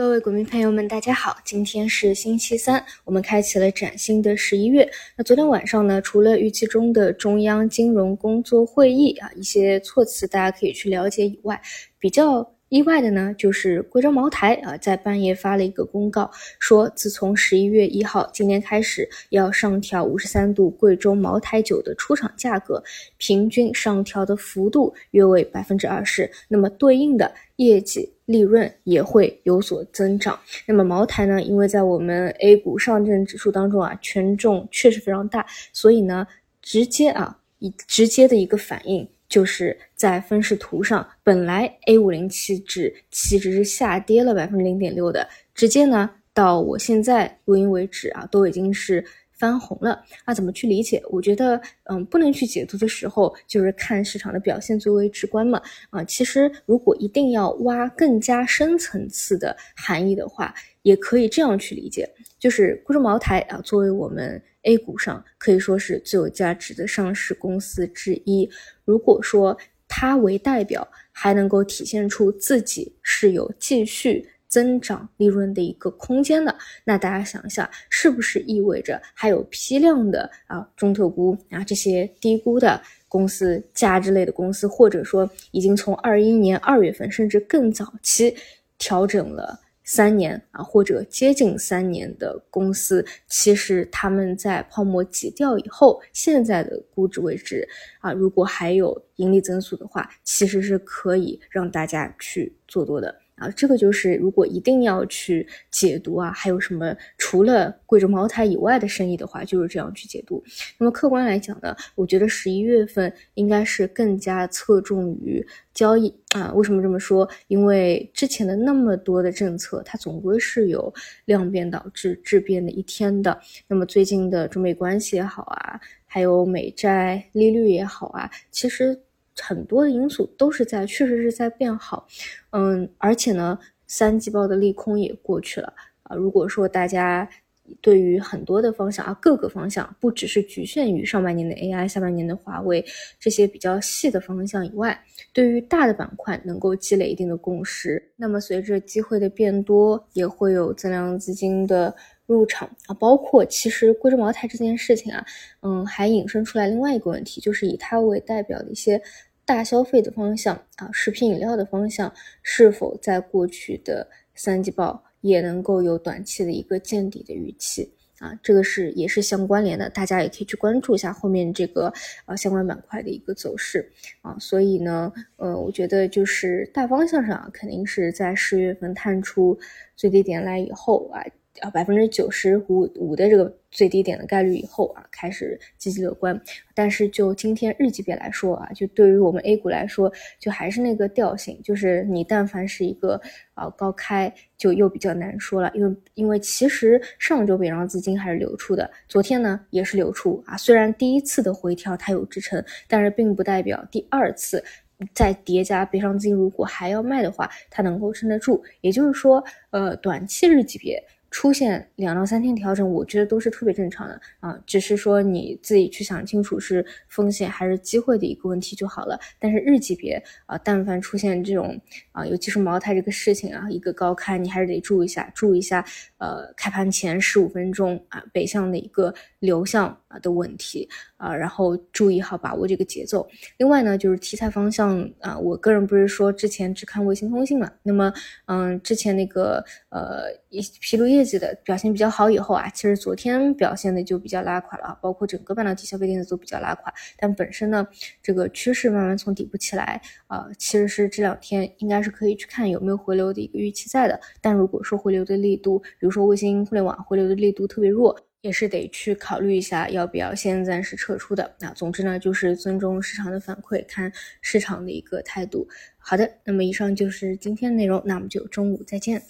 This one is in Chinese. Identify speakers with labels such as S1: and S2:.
S1: 各位股民朋友们，大家好，今天是星期三，我们开启了崭新的十一月。那昨天晚上呢，除了预期中的中央金融工作会议啊，一些措辞大家可以去了解以外，比较。意外的呢，就是贵州茅台啊，在半夜发了一个公告，说自从十一月一号今年开始，要上调五十三度贵州茅台酒的出厂价格，平均上调的幅度约为百分之二十，那么对应的业绩利润也会有所增长。那么茅台呢，因为在我们 A 股上证指数当中啊，权重确实非常大，所以呢，直接啊，以直接的一个反应。就是在分时图上，本来 A 五零期指期指是下跌了百分之零点六的，直接呢到我现在录音为止啊，都已经是翻红了。那怎么去理解？我觉得，嗯，不能去解读的时候，就是看市场的表现最为直观嘛。啊，其实如果一定要挖更加深层次的含义的话，也可以这样去理解，就是贵州茅台啊，作为我们。A 股上可以说是最有价值的上市公司之一。如果说它为代表，还能够体现出自己是有继续增长利润的一个空间的，那大家想一下，是不是意味着还有批量的啊中特估啊这些低估的公司、价值类的公司，或者说已经从二一年二月份甚至更早期调整了？三年啊，或者接近三年的公司，其实他们在泡沫挤掉以后，现在的估值位置啊，如果还有盈利增速的话，其实是可以让大家去做多的。啊，这个就是如果一定要去解读啊，还有什么除了贵州茅台以外的生意的话，就是这样去解读。那么客观来讲呢，我觉得十一月份应该是更加侧重于交易啊。为什么这么说？因为之前的那么多的政策，它总归是有量变导致质变的一天的。那么最近的中美关系也好啊，还有美债利率也好啊，其实。很多的因素都是在，确实是在变好，嗯，而且呢，三季报的利空也过去了啊。如果说大家对于很多的方向啊，各个方向不只是局限于上半年的 AI、下半年的华为这些比较细的方向以外，对于大的板块能够积累一定的共识，那么随着机会的变多，也会有增量资金的。入场啊，包括其实贵州茅台这件事情啊，嗯，还引申出来另外一个问题，就是以它为代表的一些大消费的方向啊，食品饮料的方向，是否在过去的三季报也能够有短期的一个见底的预期啊？这个是也是相关联的，大家也可以去关注一下后面这个啊相关板块的一个走势啊。所以呢，呃，我觉得就是大方向上肯定是在十月份探出最低点来以后啊。啊，百分之九十五五的这个最低点的概率以后啊，开始积极乐观。但是就今天日级别来说啊，就对于我们 A 股来说，就还是那个调性，就是你但凡是一个啊高开，就又比较难说了。因为因为其实上周北上资金还是流出的，昨天呢也是流出啊。虽然第一次的回调它有支撑，但是并不代表第二次再叠加北上资金如果还要卖的话，它能够撑得住。也就是说，呃，短期日级别。出现两到三天调整，我觉得都是特别正常的啊，只是说你自己去想清楚是风险还是机会的一个问题就好了。但是日级别啊，但凡出现这种啊，尤其是茅台这个事情啊，一个高开，你还是得注意一下，注意一下呃，开盘前十五分钟啊，北向的一个流向啊的问题啊，然后注意好把握这个节奏。另外呢，就是题材方向啊，我个人不是说之前只看卫星通信嘛，那么嗯，之前那个呃一披露业。业绩的表现比较好以后啊，其实昨天表现的就比较拉垮了啊，包括整个半导体、消费电子都比较拉垮。但本身呢，这个趋势慢慢从底部起来啊，其实是这两天应该是可以去看有没有回流的一个预期在的。但如果说回流的力度，比如说卫星互联网回流的力度特别弱，也是得去考虑一下要不要先暂时撤出的。那总之呢，就是尊重市场的反馈，看市场的一个态度。好的，那么以上就是今天的内容，那我们就中午再见。